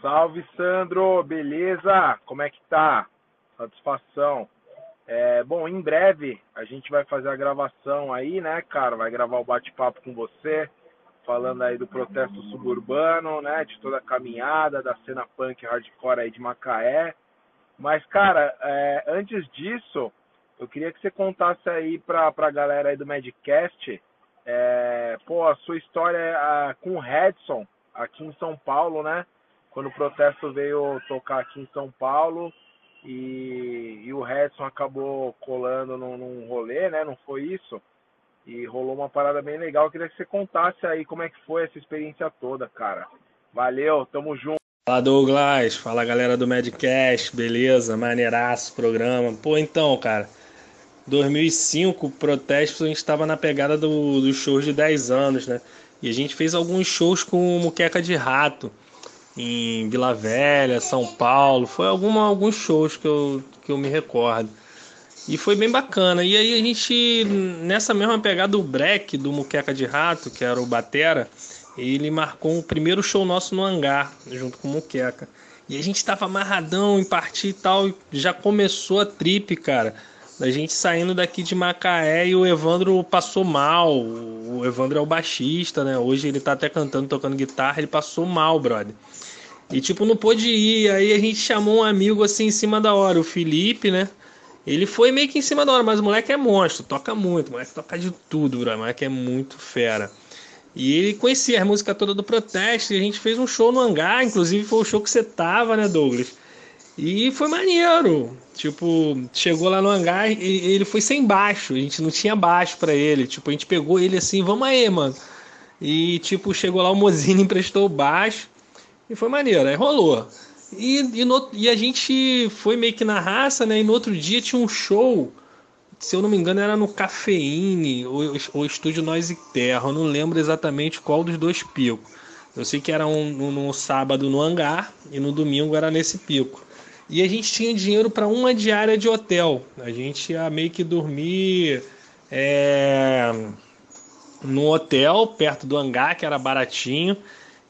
Salve Sandro, beleza? Como é que tá? Satisfação. É, bom, em breve a gente vai fazer a gravação aí, né, cara? Vai gravar o bate-papo com você, falando aí do protesto suburbano, né? De toda a caminhada, da cena punk hardcore aí de Macaé. Mas, cara, é, antes disso, eu queria que você contasse aí pra, pra galera aí do Medcast, é, pô, a sua história a, com o Redson, aqui em São Paulo, né? Quando o protesto veio tocar aqui em São Paulo e, e o Redson acabou colando num, num rolê, né? Não foi isso? E rolou uma parada bem legal. Eu queria que você contasse aí como é que foi essa experiência toda, cara. Valeu, tamo junto. Fala Douglas, fala galera do Medcast, beleza? Maneiraço programa. Pô, então, cara, 2005, protesto, a gente estava na pegada do, dos shows de 10 anos, né? E a gente fez alguns shows com Muqueca de Rato em Vila Velha, São Paulo. Foi alguma, alguns shows que eu, que eu me recordo. E foi bem bacana. E aí a gente, nessa mesma pegada do break do Muqueca de Rato, que era o Batera, ele marcou o primeiro show nosso no hangar, junto com o Muqueca. E a gente tava amarradão em partir e tal. E já começou a trip, cara da gente saindo daqui de Macaé e o Evandro passou mal. O Evandro é o baixista, né? Hoje ele tá até cantando, tocando guitarra, ele passou mal, brother. E tipo, não pôde ir. Aí a gente chamou um amigo assim em cima da hora, o Felipe, né? Ele foi meio que em cima da hora, mas o moleque é monstro, toca muito, o moleque toca de tudo, brother. O moleque é muito fera. E ele conhecia a música toda do protesto e a gente fez um show no hangar, inclusive foi o show que você tava, né, Douglas? E foi maneiro. Tipo, chegou lá no hangar e ele foi sem baixo. A gente não tinha baixo para ele. Tipo, a gente pegou ele assim, vamos aí, mano. E, tipo, chegou lá o Mozini emprestou o baixo. E foi maneiro. Aí rolou. E, e, no, e, a gente foi meio que na raça, né? E no outro dia tinha um show. Se eu não me engano, era no Cafeine, ou, ou Estúdio Nós e Terra. Eu não lembro exatamente qual dos dois picos. Eu sei que era um, um, no sábado no hangar e no domingo era nesse pico. E a gente tinha dinheiro para uma diária de hotel. A gente ia meio que dormir é, hotel, perto do hangar, que era baratinho.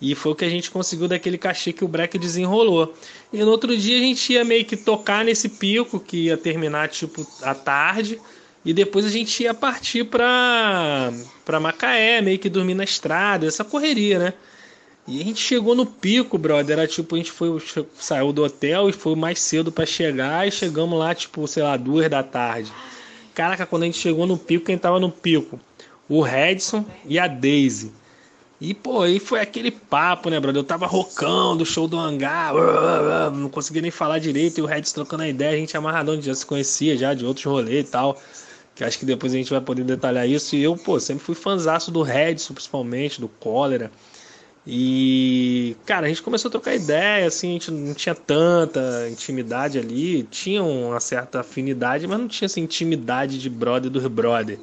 E foi o que a gente conseguiu daquele cachê que o Breck desenrolou. E no outro dia a gente ia meio que tocar nesse pico, que ia terminar tipo à tarde. E depois a gente ia partir para Macaé, meio que dormir na estrada, essa correria, né? E a gente chegou no pico, brother. Era tipo, a gente foi, saiu do hotel e foi mais cedo para chegar. E chegamos lá, tipo, sei lá, duas da tarde. Caraca, quando a gente chegou no pico, quem tava no pico? O Redson e a Daisy. E, pô, aí foi aquele papo, né, brother? Eu tava rocando do show do hangar, não conseguia nem falar direito. E o Redson trocando a ideia, a gente amarradão, já se conhecia já de outros rolês e tal. Que acho que depois a gente vai poder detalhar isso. E eu, pô, sempre fui fanzaço do Redson, principalmente, do Cólera. E, cara, a gente começou a trocar ideia, assim, a gente não tinha tanta intimidade ali, tinha uma certa afinidade, mas não tinha essa intimidade de brother dos brother.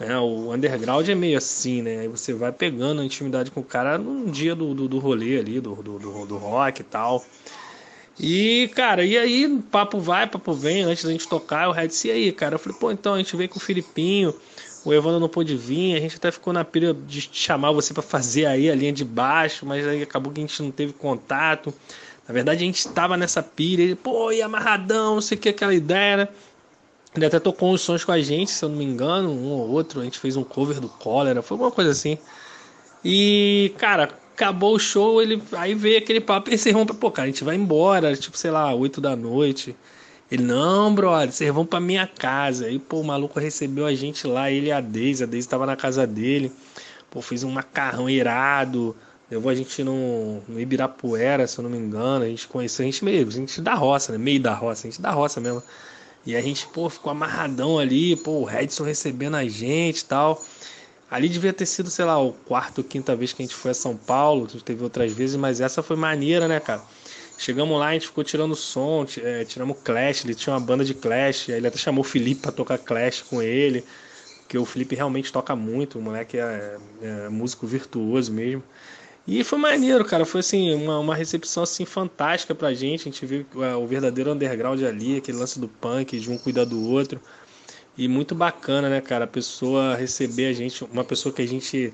Né? O underground é meio assim, né? Você vai pegando a intimidade com o cara num dia do, do, do rolê ali, do, do, do, do rock e tal. E, cara, e aí, papo vai, papo vem, antes da gente tocar, o Red disse, e aí, cara? Eu falei, pô, então, a gente veio com o Filipinho, o Evandro não pôde vir, a gente até ficou na pilha de chamar você para fazer aí a linha de baixo, mas aí acabou que a gente não teve contato. Na verdade, a gente estava nessa pilha, ele, pô, e amarradão, não sei o que, aquela ideia, né? Ele até tocou uns sons com a gente, se eu não me engano, um ou outro. A gente fez um cover do Cólera, foi alguma coisa assim. E, cara, acabou o show, ele aí veio aquele papo e vão pra, pô, cara, a gente vai embora, tipo, sei lá, 8 da noite. Ele, não, brother, vocês vão pra minha casa. Aí, pô, o maluco recebeu a gente lá, ele e a Deise. A Deise tava na casa dele. Pô, fez um macarrão irado. Levou a gente no, no Ibirapuera, se eu não me engano. A gente conheceu, a gente meio, a gente da roça, né? Meio da roça, a gente da roça mesmo. E a gente, pô, ficou amarradão ali, pô, o Redson recebendo a gente e tal. Ali devia ter sido, sei lá, o quarto ou quinta vez que a gente foi a São Paulo. Teve outras vezes, mas essa foi maneira, né, cara? Chegamos lá, a gente ficou tirando som, é, tiramos Clash, ele tinha uma banda de Clash, aí ele até chamou o Felipe para tocar Clash com ele, porque o Felipe realmente toca muito, o moleque é, é, músico virtuoso mesmo. E foi maneiro, cara, foi assim, uma, uma recepção assim fantástica pra gente, a gente viu é, o verdadeiro underground ali, aquele lance do punk, de um cuidar do outro. E muito bacana, né, cara, a pessoa receber a gente, uma pessoa que a gente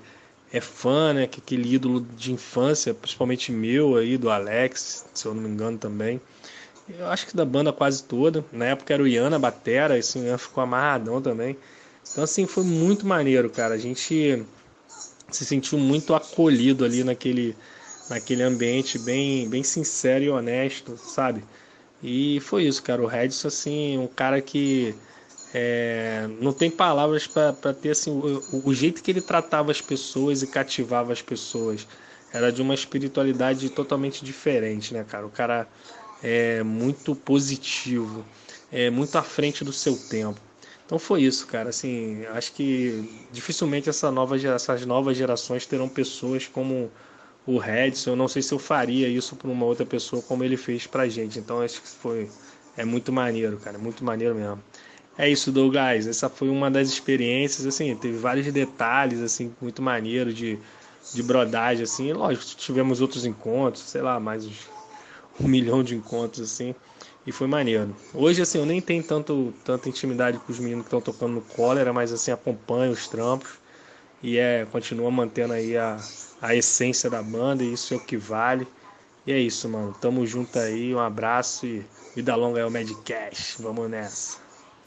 é fã, né? Que aquele ídolo de infância, principalmente meu aí, do Alex, se eu não me engano também. Eu acho que da banda quase toda. Na época era o Ian na batera, esse Ian ficou amarradão também. Então assim, foi muito maneiro, cara. A gente se sentiu muito acolhido ali naquele, naquele ambiente bem, bem sincero e honesto, sabe? E foi isso, cara. O Redson, assim, um cara que é, não tem palavras para ter assim, o, o, jeito que ele tratava as pessoas e cativava as pessoas. Era de uma espiritualidade totalmente diferente, né, cara? O cara é muito positivo, é muito à frente do seu tempo. Então foi isso, cara. Assim, acho que dificilmente essa nova, essas novas gerações terão pessoas como o Redson. Eu não sei se eu faria isso para uma outra pessoa como ele fez pra gente. Então acho que foi é muito maneiro, cara, muito maneiro mesmo. É isso, Douglas. Essa foi uma das experiências, assim, teve vários detalhes, assim, muito maneiro de, de brodagem, assim. Lógico, tivemos outros encontros, sei lá, mais um milhão de encontros, assim e foi maneiro. Hoje, assim, eu nem tenho tanto, tanta intimidade com os meninos que estão tocando no cólera, mas assim, acompanho os trampos e é, continua mantendo aí a, a essência da banda e isso é o que vale. E é isso, mano. Tamo junto aí, um abraço e vida longa é o Madcast. Vamos nessa.